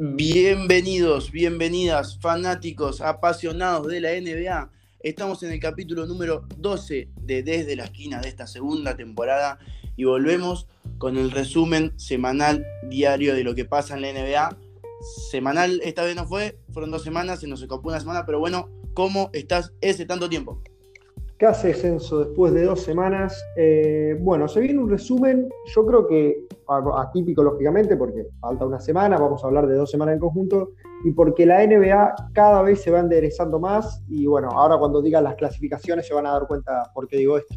Bienvenidos, bienvenidas, fanáticos, apasionados de la NBA. Estamos en el capítulo número 12 de Desde la Esquina de esta segunda temporada y volvemos con el resumen semanal diario de lo que pasa en la NBA. Semanal esta vez no fue, fueron dos semanas, se nos escapó una semana, pero bueno, ¿cómo estás ese tanto tiempo? ¿Qué hace Censo después de dos semanas? Eh, bueno, se viene un resumen, yo creo que atípico lógicamente, porque falta una semana, vamos a hablar de dos semanas en conjunto, y porque la NBA cada vez se va enderezando más, y bueno, ahora cuando digan las clasificaciones se van a dar cuenta por qué digo esto.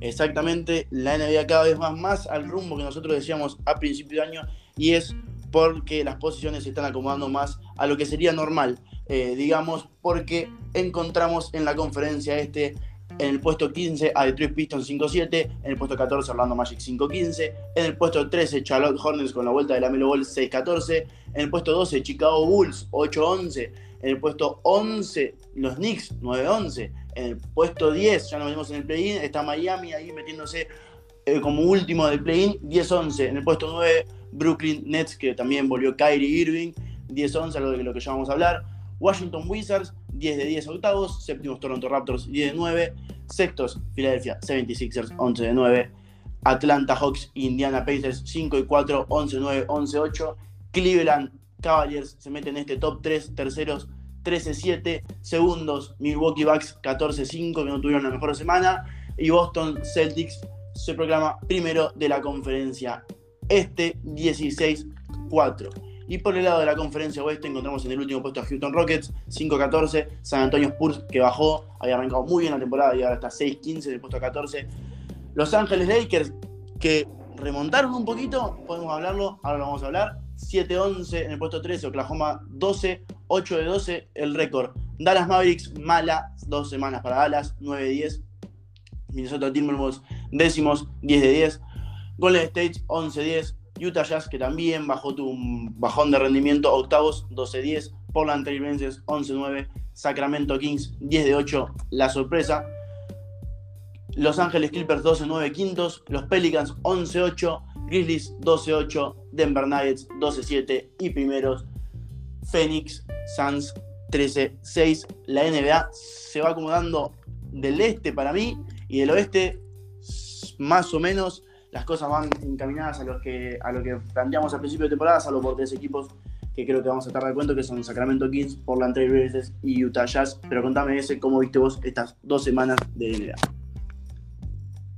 Exactamente, la NBA cada vez va más al rumbo que nosotros decíamos a principio de año, y es porque las posiciones se están acomodando más a lo que sería normal, eh, digamos, porque encontramos en la conferencia este en el puesto 15 a Detroit Pistons 5-7, en el puesto 14 Orlando Magic 5-15, en el puesto 13 Charlotte Hornets con la vuelta de la Melo Ball 6-14, en el puesto 12 Chicago Bulls 8-11, en el puesto 11 los Knicks 9-11, en el puesto 10 ya nos vemos en el play-in, está Miami ahí metiéndose eh, como último del play-in 10-11, en el puesto 9 Brooklyn Nets que también volvió Kyrie Irving 10-11, algo lo que ya vamos a hablar, Washington Wizards 10 de 10 octavos, séptimos Toronto Raptors 10 de 9, sextos Philadelphia 76ers 11 de 9, Atlanta Hawks Indiana Pacers 5 y 4, 11 9, 11 8, Cleveland Cavaliers se meten en este top 3, terceros 13-7, segundos Milwaukee Bucks 14-5 que no tuvieron la mejor semana. Y Boston Celtics se proclama primero de la conferencia. Este 16-4. Y por el lado de la conferencia oeste encontramos en el último puesto a Houston Rockets, 5-14, San Antonio Spurs que bajó, había arrancado muy bien la temporada y ahora está 6-15 en el puesto 14. Los Ángeles Lakers que remontaron un poquito, podemos hablarlo, ahora lo vamos a hablar. 7-11 en el puesto 13, Oklahoma 12, 8 de 12 el récord. Dallas Mavericks, mala, dos semanas para Dallas, 9-10. Minnesota Timberwolves décimos, 10 de 10. Golden State 11-10. Utah Jazz, que también bajó tu bajón de rendimiento, octavos 12-10, Portland Trail Blazers 11-9, Sacramento Kings 10-8, la sorpresa. Los Ángeles Clippers 12-9 quintos, los Pelicans 11-8, Grizzlies 12-8, Denver Nuggets 12-7 y primeros Phoenix Suns 13-6. La NBA se va acomodando del este para mí y del oeste más o menos las cosas van encaminadas a, lo que planteamos al principio de temporada, salvo por tres equipos que creo que vamos a estar de cuenta, que son Sacramento Kings, Portland Trail Blazers y Utah Jazz. Pero contame ese, ¿cómo viste vos estas dos semanas de NBA?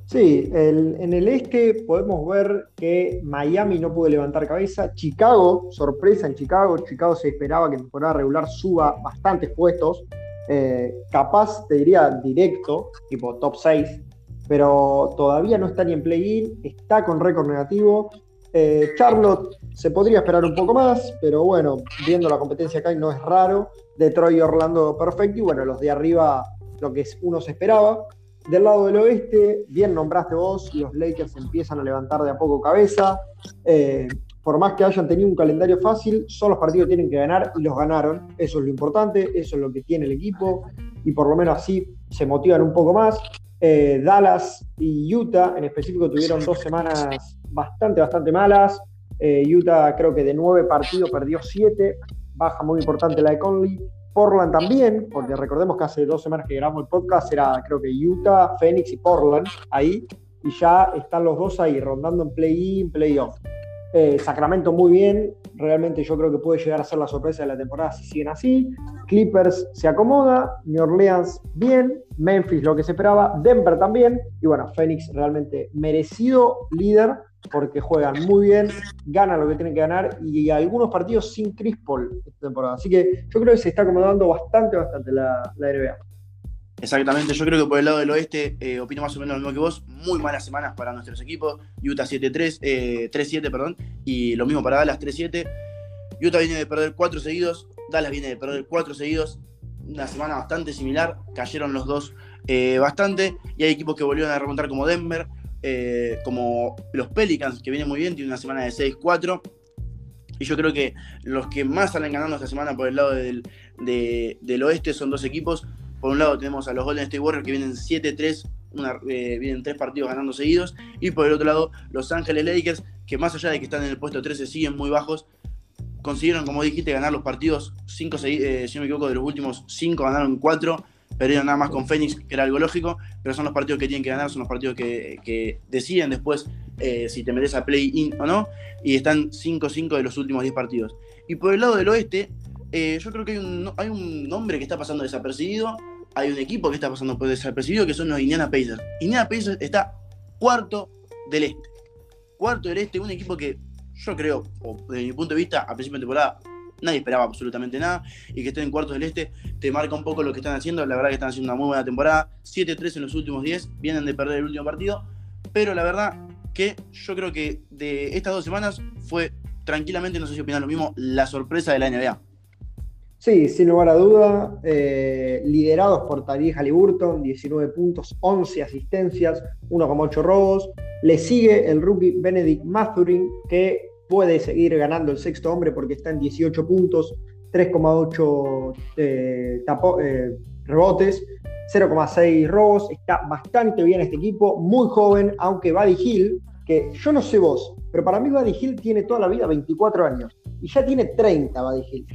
Sí, en el este podemos ver que Miami no pudo levantar cabeza. Chicago, sorpresa en Chicago. Chicago se esperaba que en temporada regular suba bastantes puestos. Eh, capaz, te diría directo, tipo top 6 pero todavía no está ni en play-in, está con récord negativo. Eh, Charlotte se podría esperar un poco más, pero bueno, viendo la competencia acá no es raro. Detroit y Orlando perfecto, y bueno, los de arriba lo que uno se esperaba. Del lado del oeste, bien nombraste vos, los Lakers empiezan a levantar de a poco cabeza. Eh, por más que hayan tenido un calendario fácil, son los partidos que tienen que ganar y los ganaron. Eso es lo importante, eso es lo que tiene el equipo y por lo menos así se motivan un poco más. Eh, Dallas y Utah en específico tuvieron dos semanas bastante, bastante malas. Eh, Utah creo que de nueve partidos perdió siete, baja muy importante la de Conley. Portland también, porque recordemos que hace dos semanas que grabamos el podcast era creo que Utah, Phoenix y Portland ahí, y ya están los dos ahí rondando en play-in, play-off. Eh, Sacramento muy bien, realmente yo creo que puede llegar a ser la sorpresa de la temporada si siguen así. Clippers se acomoda, New Orleans bien, Memphis lo que se esperaba, Denver también, y bueno, Phoenix realmente merecido líder porque juegan muy bien, ganan lo que tienen que ganar y algunos partidos sin Chris Paul esta temporada. Así que yo creo que se está acomodando bastante, bastante la, la NBA. Exactamente, yo creo que por el lado del oeste eh, opino más o menos lo mismo que vos. Muy malas semanas para nuestros equipos. Utah 7-3, 3-7, eh, perdón. Y lo mismo para Dallas 3-7. Utah viene de perder 4 seguidos. Dallas viene de perder 4 seguidos. Una semana bastante similar. Cayeron los dos eh, bastante. Y hay equipos que volvieron a remontar como Denver. como los Pelicans, que vienen muy bien. Tiene una semana de 6-4. Y yo creo que los que más salen ganando esta semana por el lado del, del oeste son dos equipos por un lado tenemos a los Golden State Warriors que vienen 7-3, eh, vienen tres partidos ganando seguidos. Y por el otro lado, Los Ángeles Lakers, que más allá de que están en el puesto 13, siguen muy bajos. consiguieron, como dijiste, ganar los partidos, cinco, eh, si no me equivoco, de los últimos cinco ganaron cuatro, perdieron nada más con Fénix, que era algo lógico, pero son los partidos que tienen que ganar, son los partidos que, deciden después eh, si te metes a play-in o no, y están 5-5 de los últimos 10 partidos. Y por el lado del oeste, eh, yo creo que hay un, hay un nombre que está pasando desapercibido, hay un equipo que está pasando desapercibido, que son los Indiana Pacers. Indiana Pacers está cuarto del este. Cuarto del este, un equipo que yo creo, desde mi punto de vista, a principio de temporada, nadie esperaba absolutamente nada. Y que estén en cuartos del este, te marca un poco lo que están haciendo. La verdad que están haciendo una muy buena temporada. 7-3 en los últimos 10, vienen de perder el último partido. Pero la verdad que yo creo que de estas dos semanas fue tranquilamente, no sé si opinan lo mismo, la sorpresa de la NBA. Sí, sin lugar a duda, eh, liderados por Tariq Halliburton, 19 puntos, 11 asistencias, 1,8 robos. Le sigue el rookie Benedict Mathurin, que puede seguir ganando el sexto hombre porque está en 18 puntos, 3,8 eh, eh, rebotes, 0,6 robos. Está bastante bien este equipo, muy joven, aunque Buddy Hill, que yo no sé vos, pero para mí Buddy Hill tiene toda la vida 24 años y ya tiene 30 Buddy Hill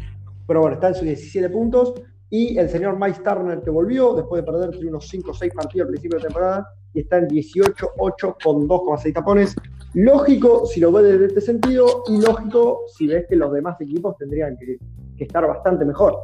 pero bueno, está en sus 17 puntos. Y el señor Mike Turner que volvió después de perder unos 5 o 6 partidos al principio de temporada y está en 18-8 con 2,6 tapones. Lógico si lo ves desde este sentido y lógico si ves que los demás equipos tendrían que, estar bastante mejor.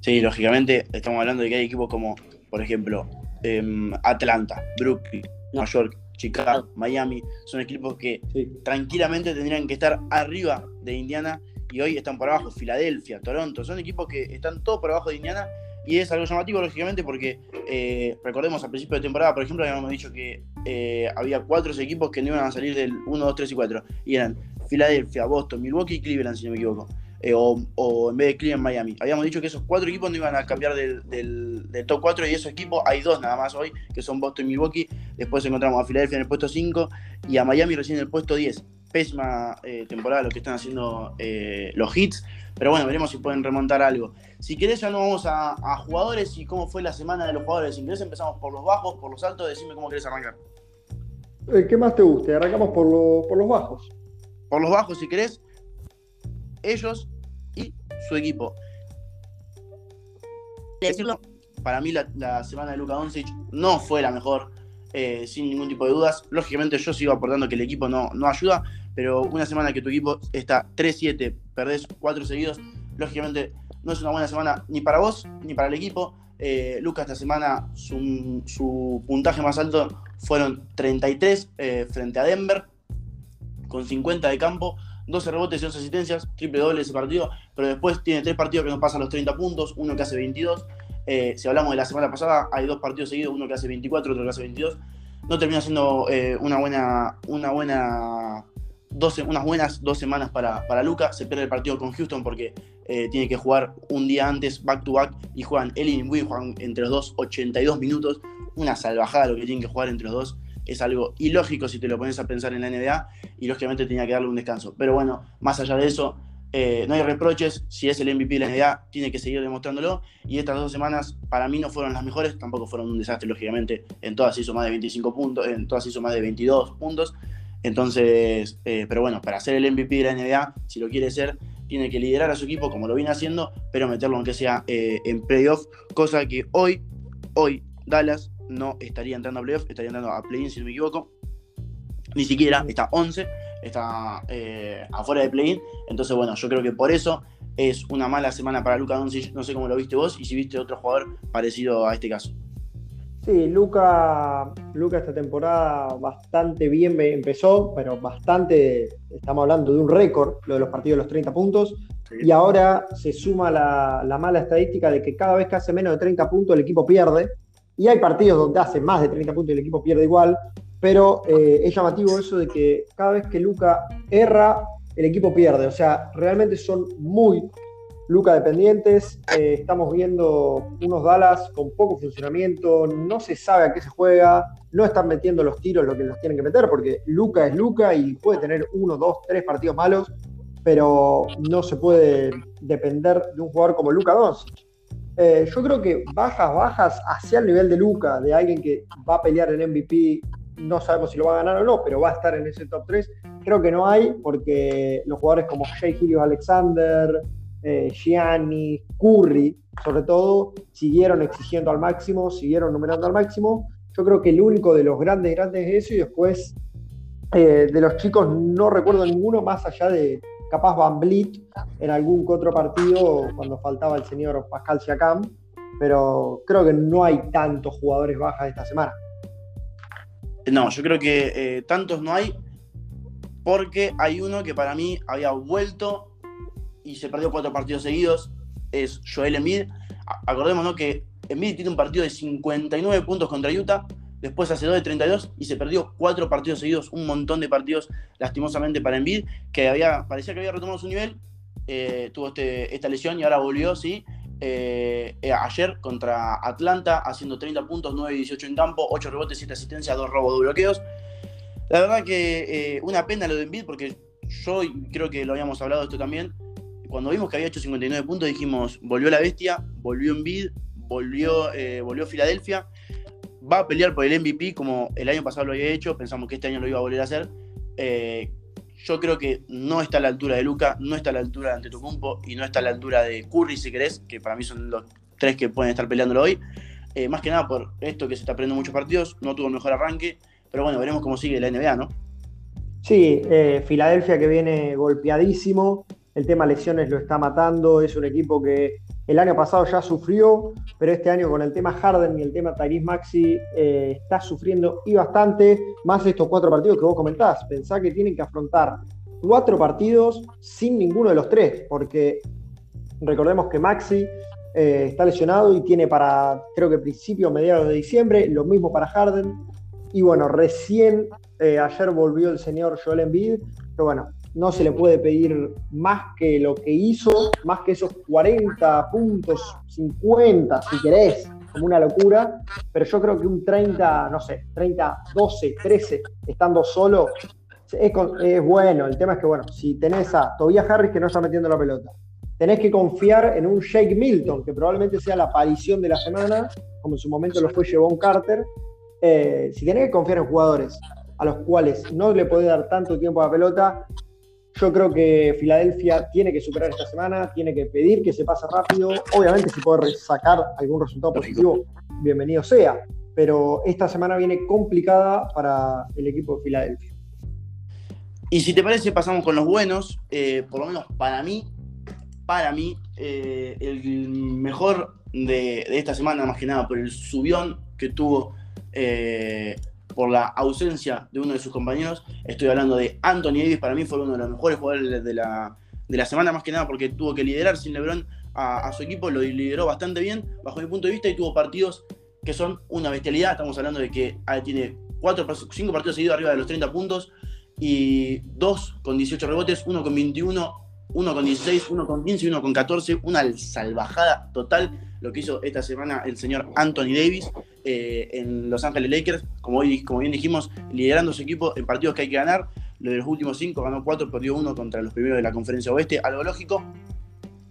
Sí, lógicamente estamos hablando de que hay equipos como, por ejemplo, em, Atlanta, Brooklyn, Nueva York, Chicago, Miami, son equipos que tranquilamente tendrían que estar arriba de Indiana y hoy están por abajo, Filadelfia, Toronto, son equipos que están todos por abajo de Indiana y es algo llamativo, lógicamente, porque eh, recordemos al principio de temporada, por ejemplo, habíamos dicho que eh, había cuatro equipos que no iban a salir del 1, 2, 3 y 4, y eran Filadelfia, Boston, Milwaukee y Cleveland, si no me equivoco. Eh, o, en vez de Cleveland, Miami. Habíamos dicho que esos cuatro equipos no iban a cambiar del, del, top 4 y esos equipos hay dos nada más hoy, que son Boston y Milwaukee. Después encontramos a Filadelfia en el puesto 5 y a Miami recién en el puesto 10 pésima eh, temporada lo que están haciendo eh, los hits. Pero bueno, veremos si pueden remontar algo. Si querés, ya no vamos a, jugadores y cómo fue la semana de los jugadores. Si querés, empezamos por los bajos, por los altos. Decime cómo querés arrancar. Eh, ¿Qué más te guste? Arrancamos por, por los bajos. Por los bajos, si querés. Ellos y su equipo. Decirlo, para mí la, semana de Luka Doncic no fue la mejor, sin ningún tipo de dudas. Lógicamente yo sigo aportando que el equipo no, no ayuda, pero una semana que tu equipo está 3-7, perdés 4 seguidos, lógicamente no es una buena semana ni para vos ni para el equipo. Eh, Lucas esta semana su, puntaje más alto fueron 33 eh, frente a Denver, con 50 de campo, 12 rebotes y 11 asistencias, triple doble ese partido, pero después tiene tres partidos que no pasan los 30 puntos, uno que hace 22. Eh, si hablamos de la semana pasada, hay dos partidos seguidos, uno que hace 24, otro que hace 22. No termina siendo una buena, una buena unas buenas dos semanas para, para Luca. Se pierde el partido con Houston porque eh, tiene que jugar un día antes back to back y juegan él y juegan entre los dos 82 minutos. Una salvajada lo que tienen que jugar entre los dos. Es algo ilógico si te lo pones a pensar en la NBA y lógicamente tenía que darle un descanso. Pero bueno, más allá de eso, eh, no hay reproches. Si es el MVP de la NBA, tiene que seguir demostrándolo. Y estas dos semanas para mí no fueron las mejores, tampoco fueron un desastre, lógicamente. En todas hizo más de 25 puntos, en todas hizo más de 22 puntos. Entonces, eh, pero bueno, para ser el MVP de la NBA, si lo quiere ser, tiene que liderar a su equipo como lo viene haciendo, pero meterlo aunque sea eh, en playoff, cosa que hoy, hoy Dallas no estaría entrando a playoff, estaría entrando a play-in si no me equivoco. Ni siquiera, está 11, está eh, afuera de play-in. Entonces, bueno, yo creo que por eso es una mala semana para Luca Doncic. No sé cómo lo viste vos y si viste otro jugador parecido a este caso. Sí, Luca, Luca esta temporada bastante bien empezó, pero bastante, estamos hablando de un récord, lo de los partidos de los 30 puntos, y ahora se suma la, mala estadística de que cada vez que hace menos de 30 puntos el equipo pierde, y hay partidos donde hace más de 30 puntos y el equipo pierde igual, pero eh, es llamativo eso de que cada vez que Luca erra, el equipo pierde, o sea, realmente son muy, Luca dependientes. Eh, estamos viendo unos Dallas con poco funcionamiento, no se sabe a qué se juega, no están metiendo los tiros lo que los tienen que meter, porque Luca es Luca y puede tener uno, dos, tres partidos malos, pero no se puede depender de un jugador como Luca Doncic. Eh, yo creo que bajas, bajas hacia el nivel de Luca, de alguien que va a pelear en MVP, no sabemos si lo va a ganar o no, pero va a estar en ese top 3. creo que no hay, porque los jugadores como Shea Gillius Alexander, eh, Gianni, Curry, sobre todo, siguieron exigiendo al máximo, siguieron numerando al máximo. Yo creo que el único de los grandes, grandes es eso, y después eh, de los chicos no recuerdo ninguno más allá de capaz Van Vliet en algún otro partido cuando faltaba el señor Pascal Siakam, pero creo que no hay tantos jugadores bajas esta semana. No, yo creo que eh, tantos no hay porque hay uno que para mí había vuelto y se perdió cuatro partidos seguidos, es Joel Embiid. Acordémonos que Embiid tiene un partido de 59 puntos contra Utah, después hace 2 de 32 y se perdió cuatro partidos seguidos, un montón de partidos lastimosamente para Embiid, que había, parecía que había retomado su nivel, eh, tuvo este, esta lesión y ahora volvió, sí, eh, eh, ayer contra Atlanta, haciendo 30 puntos, 9 y 18 en campo, 8 rebotes, 7 asistencias, 2 robos, 2 bloqueos. La verdad que una pena lo de Embiid, porque yo creo que lo habíamos hablado esto también, cuando vimos que había hecho 59 puntos, dijimos, volvió la bestia, volvió en bid, volvió, eh, volvió Filadelfia, va a pelear por el MVP como el año pasado lo había hecho, pensamos que este año lo iba a volver a hacer. Eh, yo creo que no está a la altura de Luca, no está a la altura de Antetokounmpo y no está a la altura de Curry, si querés, que para mí son los tres que pueden estar peleándolo hoy. Eh, más que nada por esto que se está perdiendo muchos partidos, no tuvo mejor arranque, pero bueno, veremos cómo sigue la NBA, ¿no? Sí, Filadelfia que viene golpeadísimo, el tema lesiones lo está matando, es un equipo que el año pasado ya sufrió, pero este año con el tema Harden y el tema Tyrese Maxi eh, está sufriendo y bastante, más estos cuatro partidos que vos comentás. Pensá que tienen que afrontar cuatro partidos sin ninguno de los tres, porque recordemos que Maxi eh, está lesionado y tiene para, creo que principio, mediados de diciembre, lo mismo para Harden. Y bueno, recién eh, ayer volvió el señor Joel Embiid, pero bueno, no se le puede pedir más que lo que hizo, más que esos 40 puntos, 50, si querés, como una locura, pero yo creo que un 30, no sé, 30, 12, 13, estando solo, es, bueno. El tema es que, bueno, si tenés a Tobias Harris que no está metiendo la pelota, tenés que confiar en un Jake Milton, que probablemente sea la aparición de la semana, como en su momento lo fue Jevon Carter. Eh, si tenés que confiar en jugadores a los cuales no le podés dar tanto tiempo a la pelota, yo creo que Filadelfia tiene que superar esta semana, tiene que pedir que se pase rápido. Obviamente, si puede sacar algún resultado positivo, bienvenido sea. Pero esta semana viene complicada para el equipo de Filadelfia. Y si te parece, pasamos con los buenos. Eh, por lo menos para mí, para mí, eh, el mejor de, esta semana, más que nada, por el subión que tuvo eh, por la ausencia de uno de sus compañeros. Estoy hablando de Anthony Davis, para mí fue uno de los mejores jugadores de la, de la semana, más que nada porque tuvo que liderar sin LeBron a, su equipo, lo lideró bastante bien bajo mi punto de vista y tuvo partidos que son una bestialidad. Estamos hablando de que ah, tiene cuatro, cinco partidos seguidos arriba de los 30 puntos y dos con 18 rebotes, uno con 21, uno con 16, uno con 15 y uno con 14. Una salvajada total lo que hizo esta semana el señor Anthony Davis eh, en Los Ángeles Lakers, como, hoy, como bien dijimos, liderando su equipo en partidos que hay que ganar. Lo de los últimos cinco ganó cuatro, perdió uno contra los primeros de la conferencia oeste, algo lógico.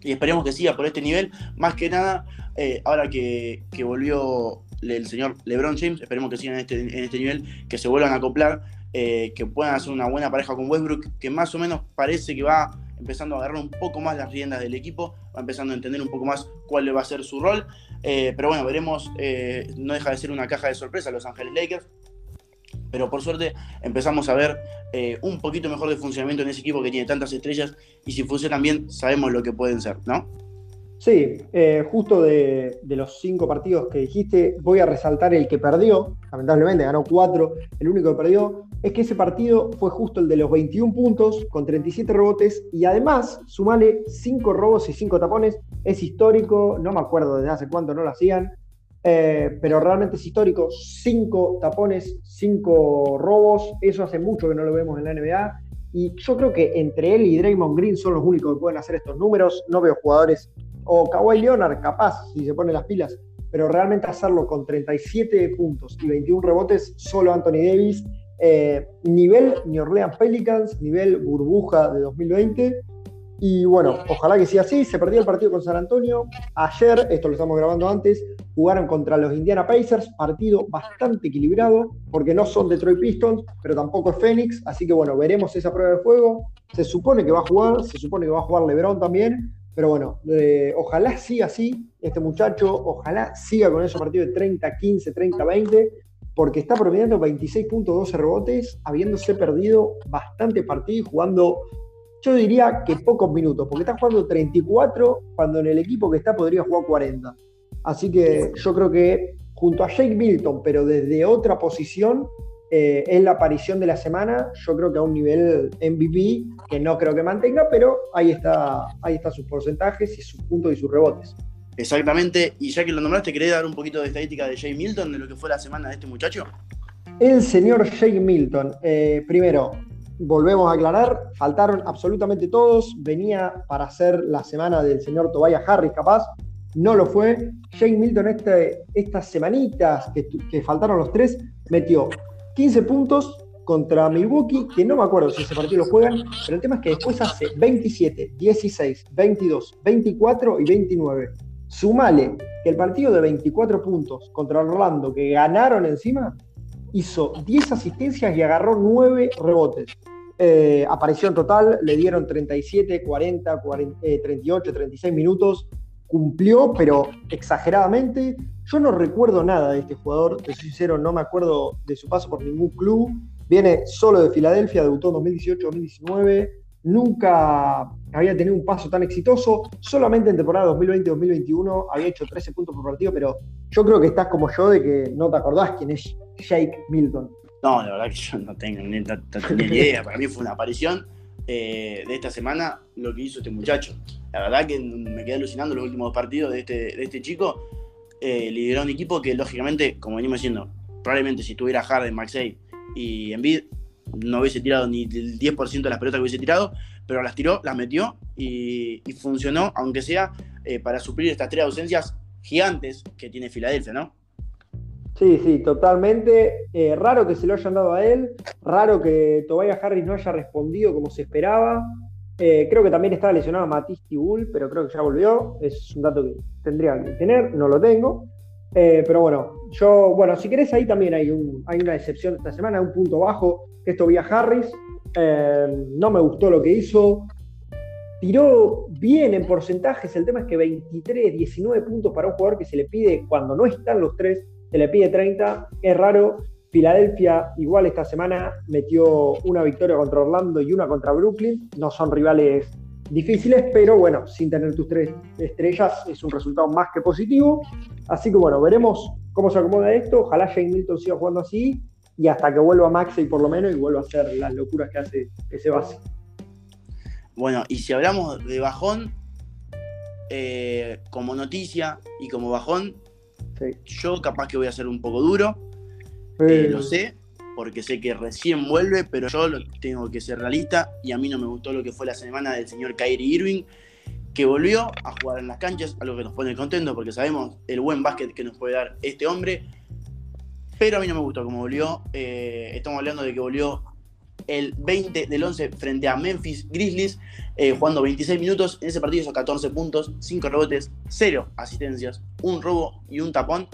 Y esperemos que siga por este nivel. Más que nada, eh, ahora que, volvió el señor LeBron James, esperemos que sigan en este, en este nivel, que se vuelvan a acoplar, eh, que puedan hacer una buena pareja con Westbrook, que más o menos parece que va empezando a agarrar un poco más las riendas del equipo, va empezando a entender un poco más cuál va a ser su rol. Eh, pero bueno, veremos, eh, no deja de ser una caja de sorpresa Los Ángeles Lakers. Pero por suerte empezamos a ver eh, un poquito mejor de funcionamiento en ese equipo que tiene tantas estrellas y si funcionan bien sabemos lo que pueden ser, ¿no? Sí, eh, justo de, los cinco partidos que dijiste, voy a resaltar el que perdió, lamentablemente ganó cuatro, el único que perdió, es que ese partido fue justo el de los 21 puntos con 37 rebotes y además sumale cinco robos y cinco tapones, es histórico, no me acuerdo desde hace cuánto no lo hacían, eh, pero realmente es histórico, cinco tapones, cinco robos, eso hace mucho que no lo vemos en la NBA. Y yo creo que entre él y Draymond Green son los únicos que pueden hacer estos números. No veo jugadores o Kawhi Leonard, capaz, si se pone las pilas, pero realmente hacerlo con 37 puntos y 21 rebotes, solo Anthony Davis, eh, nivel New Orleans Pelicans, nivel burbuja de 2020, Y bueno, ojalá que siga así. Se perdió el partido con San Antonio. Ayer, esto lo estamos grabando antes, jugaron contra los Indiana Pacers. Partido bastante equilibrado, porque no son Detroit Pistons, pero tampoco es Phoenix. Así que bueno, veremos esa prueba de fuego. Se supone que va a jugar, se supone que va a jugar LeBron también. Pero bueno, eh, ojalá siga así este muchacho, ojalá siga con esos partidos de 30, 15, 30, 20, porque está promediando 26.12 rebotes, habiéndose perdido bastante partidos, jugando, yo diría que pocos minutos, porque está jugando 34 cuando en el equipo que está podría jugar 40. Así que yo creo que junto a Jake Milton, pero desde otra posición, eh, es la aparición de la semana, yo creo que a un nivel MVP, que no creo que mantenga, pero ahí está, ahí están sus porcentajes y sus puntos y sus rebotes. Exactamente, y ya que lo nombraste, ¿querés dar un poquito de estadística de Jay Milton, de lo que fue la semana de este muchacho? El señor Jay Milton, eh, primero, volvemos a aclarar, faltaron absolutamente todos, venía para ser la semana del señor Tobias Harris capaz, no lo fue. Jay Milton este, estas semanitas que, que faltaron los tres, metió 15 puntos contra Milwaukee, que no me acuerdo si ese partido lo juegan, pero el tema es que después hace 27, 16, 22, 24 y 29. Sumale que el partido de 24 puntos contra Orlando, que ganaron encima, hizo 10 asistencias y agarró 9 rebotes. Eh, aparición total, le dieron 37, 40, 40 38, 36 minutos cumplió, pero exageradamente. Yo no recuerdo nada de este jugador, te soy sincero, no me acuerdo de su paso por ningún club. Viene solo de Filadelfia, debutó en 2018-2019. Nunca había tenido un paso tan exitoso. Solamente en temporada 2020-2021 había hecho 13 puntos por partido, pero yo creo que estás como yo de que no te acordás quién es Jake Milton. No, la verdad que yo no tengo ni, ni idea. Para mí fue una aparición eh, de esta semana lo que hizo este muchacho. La verdad que me quedé alucinando los últimos partidos de este, de este chico. Eh, lideró un equipo que, lógicamente, como venimos diciendo, probablemente si tuviera Harden, Maxey y Embiid, no hubiese tirado ni el 10% de las pelotas que hubiese tirado, pero las tiró, las metió y, funcionó, aunque sea eh, para suplir estas tres ausencias gigantes que tiene Filadelfia, ¿no? Sí, sí, totalmente. Eh, raro que se lo hayan dado a él, raro que Tobias Harris no haya respondido como se esperaba. Eh, creo que también estaba lesionado Matisse Bull, pero creo que ya volvió. Es un dato que tendría que tener, no lo tengo. Eh, pero bueno, yo, bueno, si querés, ahí también hay, un, hay una excepción esta semana, un punto bajo, que es Harris. no me gustó lo que hizo. Tiró bien en porcentajes. El tema es que 23, 19 puntos para un jugador que se le pide cuando no están los tres se le pide 30, es raro. Filadelfia igual esta semana metió una victoria contra Orlando y una contra Brooklyn. No son rivales difíciles, pero bueno, sin tener tus tres estrellas es un resultado más que positivo. Así que bueno, veremos cómo se acomoda esto. Ojalá Jane Milton siga jugando así y hasta que vuelva Maxey por lo menos y vuelva a hacer las locuras que hace ese base. Bueno, y si hablamos de bajón, eh, como noticia y como bajón, yo capaz que voy a ser un poco duro, eh, lo sé, porque sé que recién vuelve, pero yo tengo que ser realista y a mí no me gustó lo que fue la semana del señor Kyrie Irving, que volvió a jugar en las canchas, algo que nos pone contento porque sabemos el buen básquet que nos puede dar este hombre, pero a mí no me gustó cómo volvió. Eh, estamos hablando de que volvió el 20 del 11 frente a Memphis Grizzlies, eh, jugando 26 minutos. En ese partido hizo 14 puntos, 5 rebotes, 0 asistencias, un robo y un tapón.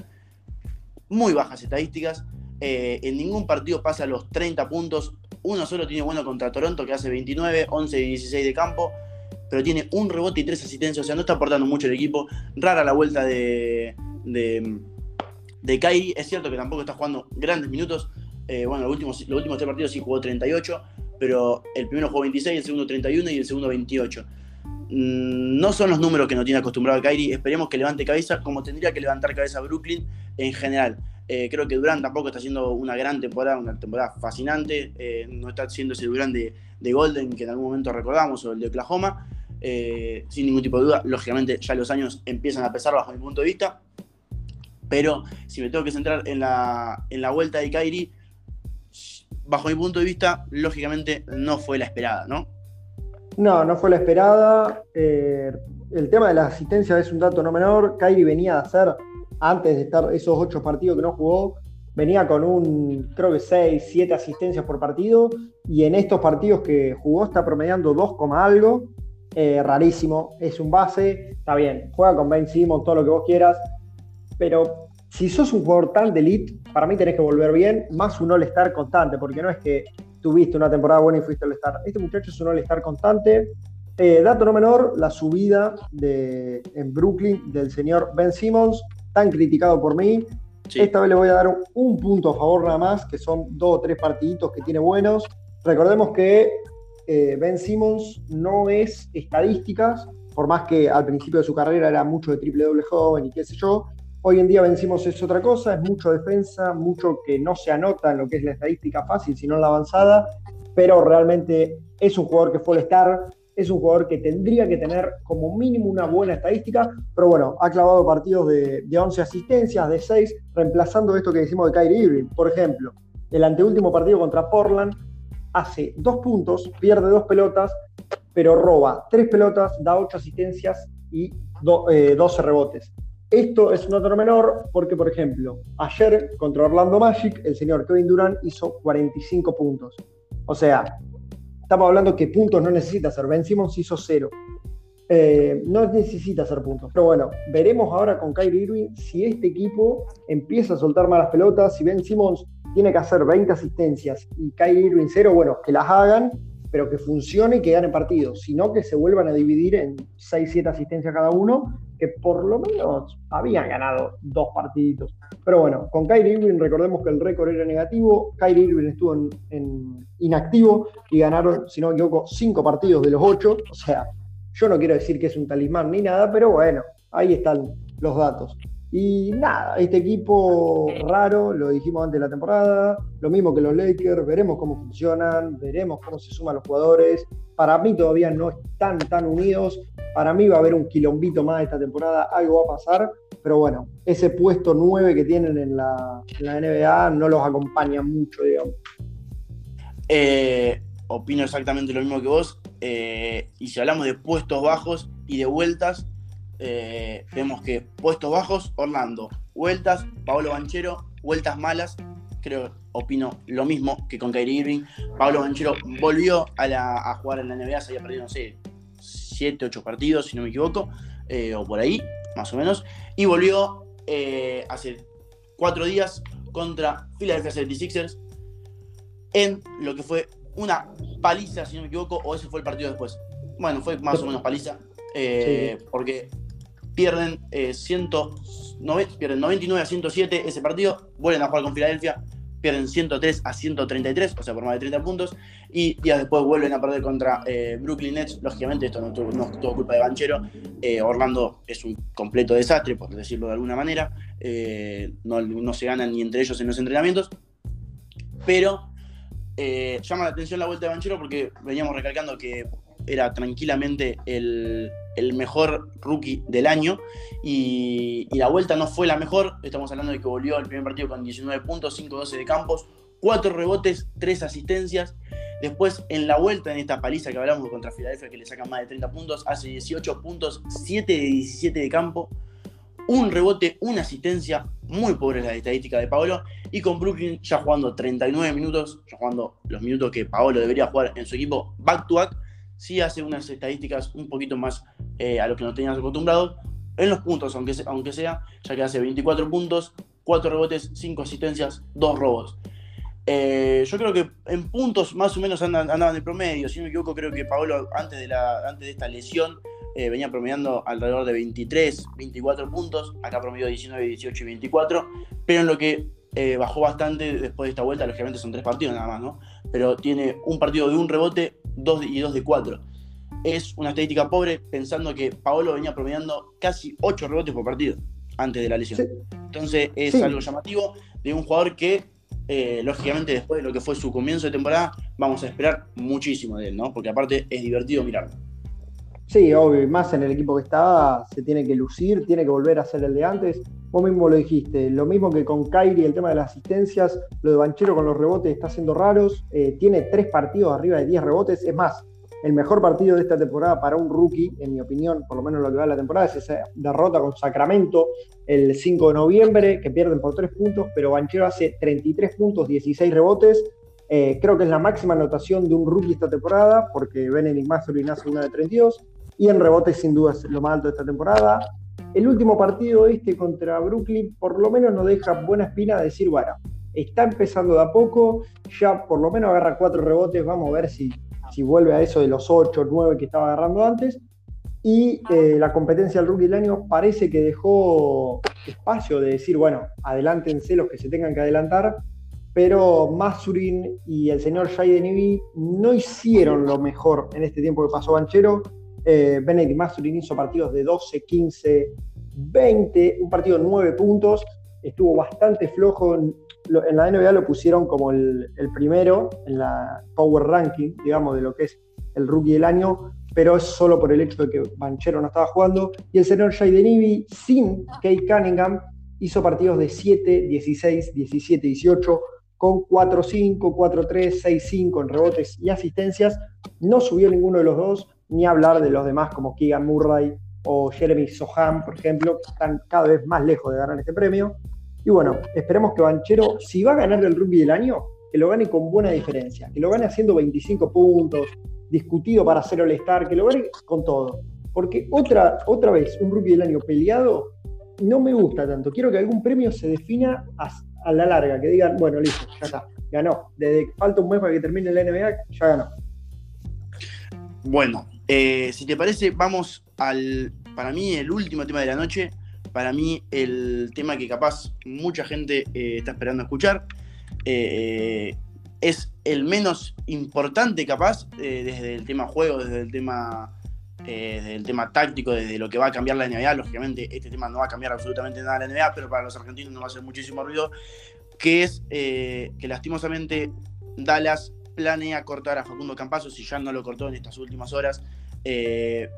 Muy bajas estadísticas. Eh, en ningún partido pasa los 30 puntos. Uno solo tiene bueno contra Toronto, que hace 29, 11 y 16 de campo. Pero tiene un rebote y 3 asistencias. O sea, no está aportando mucho el equipo. Rara la vuelta de, de, de. Es cierto que tampoco está jugando grandes minutos eh, bueno, los últimos, los últimos tres partidos sí jugó 38, pero el primero jugó 26, el segundo 31 y el segundo 28. Mm, no son los números que nos tiene acostumbrado Kyrie. Esperemos que levante cabeza como tendría que levantar cabeza Brooklyn en general. Eh, creo que Durant tampoco está haciendo una gran temporada, una temporada fascinante. Eh, no está siendo ese Durant de, Golden que en algún momento recordamos o el de Oklahoma. sin ningún tipo de duda, lógicamente ya los años empiezan a pesar bajo mi punto de vista. Pero si me tengo que centrar en la, en la vuelta de Kyrie, bajo mi punto de vista, lógicamente no fue la esperada, ¿no? No, no fue la esperada. Eh, el tema de la asistencia es un dato no menor. Kyrie venía a hacer, antes de estar esos ocho partidos que no jugó, venía con un, creo que seis, siete asistencias por partido. Y en estos partidos que jugó está promediando 2, algo. eh, rarísimo, es un base, está bien, juega con Ben Simmons, todo lo que vos quieras, pero si sos un jugador tan de elite, para mí tenés que volver bien, más un all-star constante, porque no es que tuviste una temporada buena y fuiste all-star. Este muchacho es un all-star constante. Eh, dato no menor, la subida de, en Brooklyn del señor Ben Simmons, tan criticado por mí. Esta vez le voy a dar un, punto a favor nada más, que son dos o tres partiditos que tiene buenos. Recordemos que eh, Ben Simmons no es estadísticas, por más que al principio de su carrera era mucho de triple doble joven y qué sé yo, Hoy en día vencimos es otra cosa, es mucho defensa, mucho que no se anota en lo que es la estadística fácil, sino en la avanzada, pero realmente es un jugador que fue el star, es un jugador que tendría que tener como mínimo una buena estadística, pero bueno, ha clavado partidos de, 11 asistencias, de 6, reemplazando esto que decimos de Kyrie Irving. Por ejemplo, el anteúltimo partido contra Portland hace dos puntos, pierde dos pelotas, pero roba tres pelotas, da ocho asistencias y 12 eh, rebotes. Esto es un otro menor porque, por ejemplo, ayer contra Orlando Magic, el señor Kevin Durant hizo 45 puntos. O sea, estamos hablando que puntos no necesita hacer. Ben Simmons hizo cero. Eh, no necesita hacer puntos. Pero bueno, veremos ahora con Kyrie Irving si este equipo empieza a soltar malas pelotas. Si Ben Simmons tiene que hacer 20 asistencias y Kyrie Irving cero, bueno, que las hagan pero que funcione y que gane partidos, sino que se vuelvan a dividir en 6, 7 asistencias cada uno, que por lo menos habían ganado dos partiditos. Pero bueno, con Kyrie Irving recordemos que el récord era negativo, Kyrie Irving estuvo en, inactivo y ganaron, si no me equivoco, 5 partidos de los 8, o sea, yo no quiero decir que es un talismán ni nada, pero bueno, ahí están los datos. Y nada, este equipo raro, lo dijimos antes de la temporada, lo mismo que los Lakers, veremos cómo funcionan, veremos cómo se suman los jugadores. Para mí todavía no están tan unidos, para mí va a haber un quilombito más esta temporada, algo va a pasar, pero bueno, ese puesto 9 que tienen en la, NBA no los acompaña mucho, digamos. Eh, opino exactamente lo mismo que vos, eh, y si hablamos de puestos bajos y de vueltas, eh, vemos que puestos bajos, Orlando. Vueltas, Pablo Banchero. Vueltas malas, creo, opino lo mismo que con Kyrie Irving. Pablo Banchero volvió a, jugar en la NBA, se había perdido, no sé, 7, 8 partidos, si no me equivoco, eh, o por ahí, más o menos. Y volvió eh, hace 4 días contra Philadelphia 76ers en lo que fue una paliza, si no me equivoco, o ese fue el partido después. Bueno, fue más o menos paliza, porque pierden, eh, pierden 99 a 107 ese partido, vuelven a jugar con Filadelfia, pierden 103 a 133, o sea, por más de 30 puntos, y días después vuelven a perder contra eh, Brooklyn Nets. Lógicamente, esto no tuvo, no culpa de Banchero. Eh, Orlando es un completo desastre, por decirlo de alguna manera. no, no, se ganan ni entre ellos en los entrenamientos. Pero llama la atención la vuelta de Banchero porque veníamos recalcando que era tranquilamente el, mejor rookie del año y, la vuelta no fue la mejor. Estamos hablando de que volvió al primer partido con 19 puntos, 5-12 de campos, 4 rebotes, 3 asistencias. Después, en la vuelta, en esta paliza que hablamos contra Filadelfia, que le sacan más de 30 puntos, hace 18 puntos, 7 de 17 de campo, un rebote, una asistencia, muy pobre la estadística de Paolo, y con Brooklyn ya jugando 39 minutos, ya jugando los minutos que Paolo debería jugar en su equipo back to back, sí hace unas estadísticas un poquito más eh, a lo que nos teníamos acostumbrados en los puntos, aunque, aunque sea, ya que hace 24 puntos, 4 rebotes, 5 asistencias, 2 robos. Eh, yo creo que en puntos más o menos andaban de promedio. Si no me equivoco, creo que Paolo antes de, la, antes de esta lesión eh, venía promediando alrededor de 23, 24 puntos. Acá promedió 19, 18 y 24. Pero en lo que bajó bastante después de esta vuelta, lógicamente son tres partidos nada más, ¿no? Pero tiene un partido de un rebote, 2 y 2 de 4. Es una estadística pobre pensando que Paolo venía promediando casi 8 rebotes por partido antes de la lesión. Entonces es algo llamativo de un jugador que, eh, lógicamente, después de lo que fue su comienzo de temporada, vamos a esperar muchísimo de él, ¿no? Porque aparte es divertido mirarlo. Sí, obvio, más en el equipo que está, se tiene que lucir, tiene que volver a ser el de antes. Vos mismo lo dijiste, lo mismo que con Kairi, el tema de las asistencias, lo de Banchero con los rebotes está siendo raros. Eh, tiene tres partidos arriba de 10 rebotes. Es más, el mejor partido de esta temporada para un rookie, en mi opinión, por lo menos lo que va la temporada, es esa derrota con Sacramento el 5 de noviembre, que pierden por 3 puntos, pero Banchero hace 33 puntos, 16 rebotes. Eh, creo que es la máxima anotación de un rookie esta temporada, porque Benedict Mathurin hace una de 32 y en rebotes sin duda es lo más alto de esta temporada. El último partido este contra Brooklyn por lo menos nos deja buena espina de decir, bueno, está empezando de a poco, ya por lo menos agarra cuatro rebotes, vamos a ver si, si vuelve a eso de los ocho, nueve que estaba agarrando antes. Y eh, la competencia del rookie del año parece que dejó espacio de decir, bueno, adelántense los que se tengan que adelantar, pero Masurin y el señor Jaden Ivy no hicieron lo mejor en este tiempo que pasó Banchero. Eh, Benedict Masurin hizo partidos de 12, 15, 20, un partido de 9 puntos, estuvo bastante flojo. En, la NBA lo pusieron como el, primero en la Power Ranking, digamos, de lo que es el rookie del año, pero es solo por el hecho de que Banchero no estaba jugando. Y el señor Jaden Ivy, sin Kate Cunningham, hizo partidos de 7, 16, 17, 18, con 4-5, 4-3, 6-5 en rebotes y asistencias. No subió ninguno de los dos, ni hablar de los demás como Keegan Murray o Jeremy Soham, por ejemplo, que están cada vez más lejos de ganar este premio. Y bueno, esperemos que Banchero, si va a ganar el rugby del año, que lo gane con buena diferencia, que lo gane haciendo 25 puntos, discutido para hacer All-Star, que lo gane con todo. Porque otra, otra vez, un rugby del año peleado, no me gusta tanto. Quiero que algún premio se defina a, la larga, que digan, bueno, listo, ya está, ganó. Desde que falta un mes para que termine la NBA, ya ganó. Bueno, eh, si te parece, vamos al, para mí, el último tema de la noche. Para mí, el tema que capaz mucha gente eh, está esperando escuchar. Eh, es el menos importante capaz desde el tema juego, desde el tema, desde el tema táctico, desde lo que va a cambiar la NBA. Lógicamente, este tema no va a cambiar absolutamente nada la NBA, pero para los argentinos no va a hacer muchísimo ruido. Que es que lastimosamente Dallas planea cortar a Facundo Campazo, si ya no lo cortó en estas últimas horas. Eh,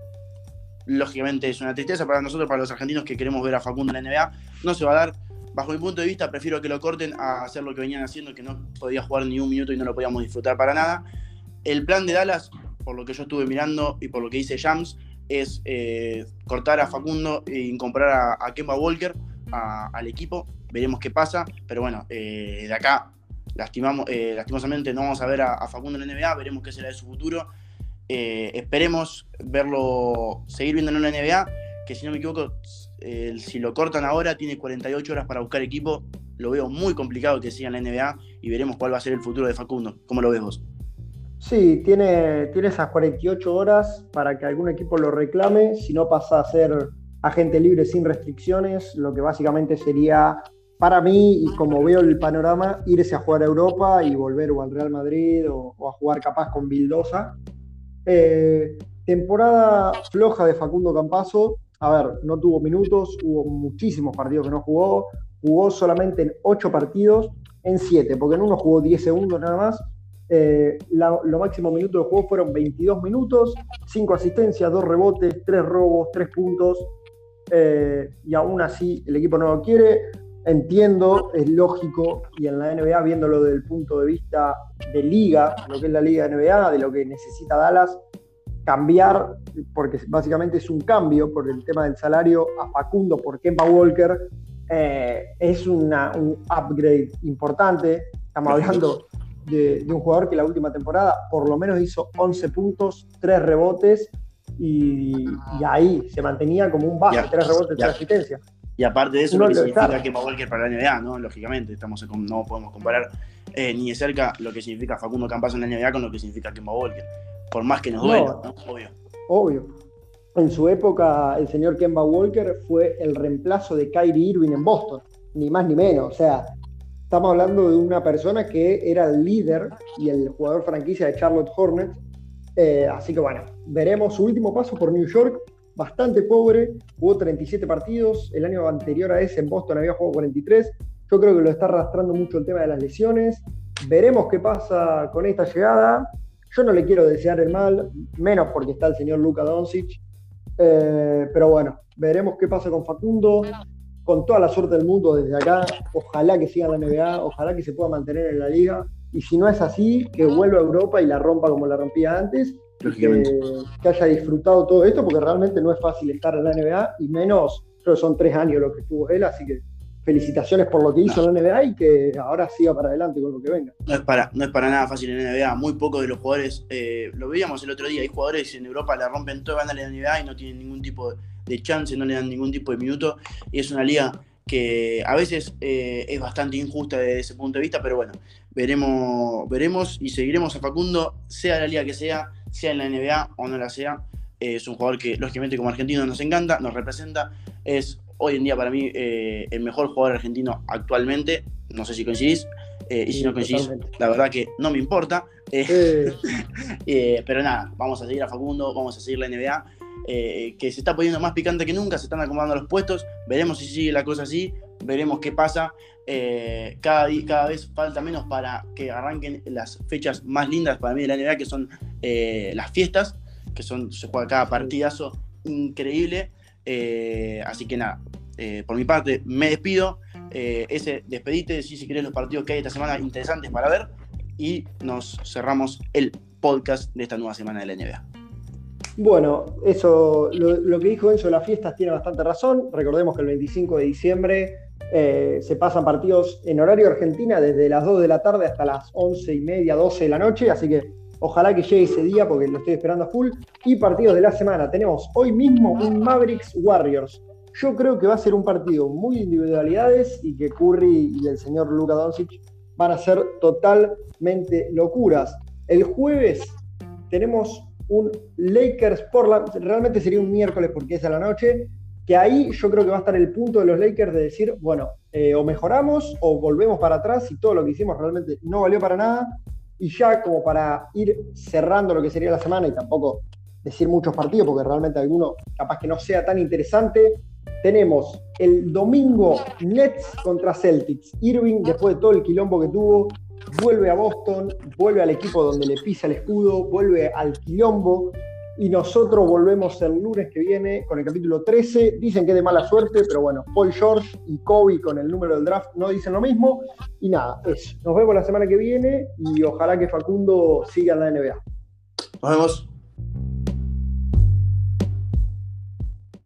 lógicamente es una tristeza para nosotros, para los argentinos que queremos ver a Facundo en la NBA. No se va a dar. Bajo mi punto de vista, prefiero que lo corten a hacer lo que venían haciendo, que no podía jugar ni un minuto y no lo podíamos disfrutar para nada. El plan de Dallas, por lo que yo estuve mirando y por lo que dice Jams, es eh, cortar a Facundo e incorporar a, Kemba Walker al equipo. Veremos qué pasa, pero bueno, eh, de acá lastimosamente no vamos a ver a Facundo en la NBA, veremos qué será de su futuro eh, esperemos verlo, seguir viendo en la NBA, que si no me equivoco, si lo cortan ahora, tiene 48 horas para buscar equipo. Lo veo muy complicado que siga en la NBA y veremos cuál va a ser el futuro de Facundo. ¿Cómo lo ves vos? Sí, tiene, tiene esas 48 horas para que algún equipo lo reclame, si no pasa a ser agente libre sin restricciones, lo que básicamente sería para mí, y como veo el panorama, irse a jugar a Europa y volver o al Real Madrid o, a jugar capaz con Bildosa. Eh, temporada floja de Facundo Campazo. A ver, no tuvo minutos, hubo muchísimos partidos que no jugó. Jugó solamente en 8 partidos, en 7, porque en uno jugó 10 segundos nada más. Eh, lo máximo minutos de juego fueron 22 minutos, 5 asistencias, 2 rebotes, 3 robos, 3 puntos. Eh, y aún así el equipo no lo quiere. Entiendo, es lógico, y en la NBA, viéndolo desde el punto de vista de liga, lo que es la liga NBA, de lo que necesita Dallas, cambiar, porque básicamente es un cambio por el tema del salario a Facundo por Kemba Walker, eh, es un upgrade importante. Estamos hablando de, un jugador que la última temporada por lo menos hizo 11 puntos, 3 rebotes y, ahí se mantenía como un base, 3 rebotes, 3 asistencias. Y aparte de eso, lo que significa Kemba Walker para la NBA, ¿no? Lógicamente, estamos no podemos comparar eh, ni de cerca lo que significa Facundo Campazo en la NBA con lo que significa Kemba Walker. Por más que nos duela, ¿no? Obvio. Obvio. En su época, el señor Kemba Walker fue el reemplazo de Kyrie Irving en Boston, ni más ni menos. O sea, estamos hablando de una persona que era el líder y el jugador franquicia de Charlotte Hornets. Eh, así que bueno, veremos su último paso por New York bastante pobre, jugó 37 partidos, el año anterior a ese en Boston había jugado 43, yo creo que lo está arrastrando mucho el tema de las lesiones, veremos qué pasa con esta llegada, yo no le quiero desear el mal, menos porque está el señor Luka Doncic, eh, pero bueno, veremos qué pasa con Facundo, con toda la suerte del mundo desde acá, ojalá que siga la NBA, ojalá que se pueda mantener en la liga, y si no es así, que vuelva a Europa y la rompa como la rompía antes, que, haya disfrutado todo esto, porque realmente no es fácil estar en la NBA, y menos, creo que son tres años lo que estuvo él, así que felicitaciones por lo que hizo en la NBA y que ahora siga para adelante con lo que venga. No es para, no es para nada fácil en la NBA, muy pocos de los jugadores, eh, lo veíamos el otro día, hay jugadores en Europa la rompen todo, van a la NBA y no tienen ningún tipo de chance, no le dan ningún tipo de minuto, y es una liga que a veces eh, es bastante injusta desde ese punto de vista, pero bueno, veremos, veremos y seguiremos a Facundo, sea la liga que sea, sea en la NBA o no la sea. es un jugador que, lógicamente, como argentino nos encanta, nos representa. Es hoy en día para mí eh, el mejor jugador argentino actualmente. No sé si coincidís. Eh, y si no coincidís, la verdad que no me importa. pero nada, vamos a seguir a Facundo, vamos a seguir la NBA. que se está poniendo más picante que nunca, se están acomodando los puestos, veremos si sigue la cosa así, veremos qué pasa. Eh, cada, cada vez falta menos para que arranquen las fechas más lindas para mí de la NBA, que son eh, las fiestas, que son, se juega cada partidazo increíble. Eh, así que nada, por mi parte me despido. ese despedite, si, si querés los partidos que hay esta semana interesantes para ver. Y nos cerramos el podcast de esta nueva semana de la NBA. Bueno, eso, lo, lo, que dijo Enzo de las fiestas tiene bastante razón. Recordemos que el 25 de diciembre eh, se pasan partidos en horario Argentina desde las 2 de la tarde hasta las 11 y media, 12 de la noche, así que ojalá que llegue ese día porque lo estoy esperando a full. Y partidos de la semana, tenemos hoy mismo un Mavericks Warriors. Yo creo que va a ser un partido muy individualidades y que Curry y el señor Luka Doncic van a ser totalmente locuras. El jueves tenemos un Lakers por la... Realmente sería un miércoles porque es a la noche que ahí yo creo que va a estar el punto de los Lakers de decir, bueno, eh, o mejoramos o volvemos para atrás y todo lo que hicimos realmente no valió para nada. Y ya como para ir cerrando lo que sería la semana y tampoco decir muchos partidos, porque realmente alguno capaz que no sea tan interesante, tenemos el domingo Nets contra Celtics. Irving, después de todo el quilombo que tuvo, vuelve a Boston, vuelve al equipo donde le pisa el escudo, vuelve al quilombo, y nosotros volvemos el lunes que viene con el capítulo 13. Dicen que es de mala suerte, pero bueno, Paul George y Kobe con el número del draft no dicen lo mismo. Y nada, eso. Nos vemos la semana que viene y ojalá que Facundo siga en la NBA. Nos vemos.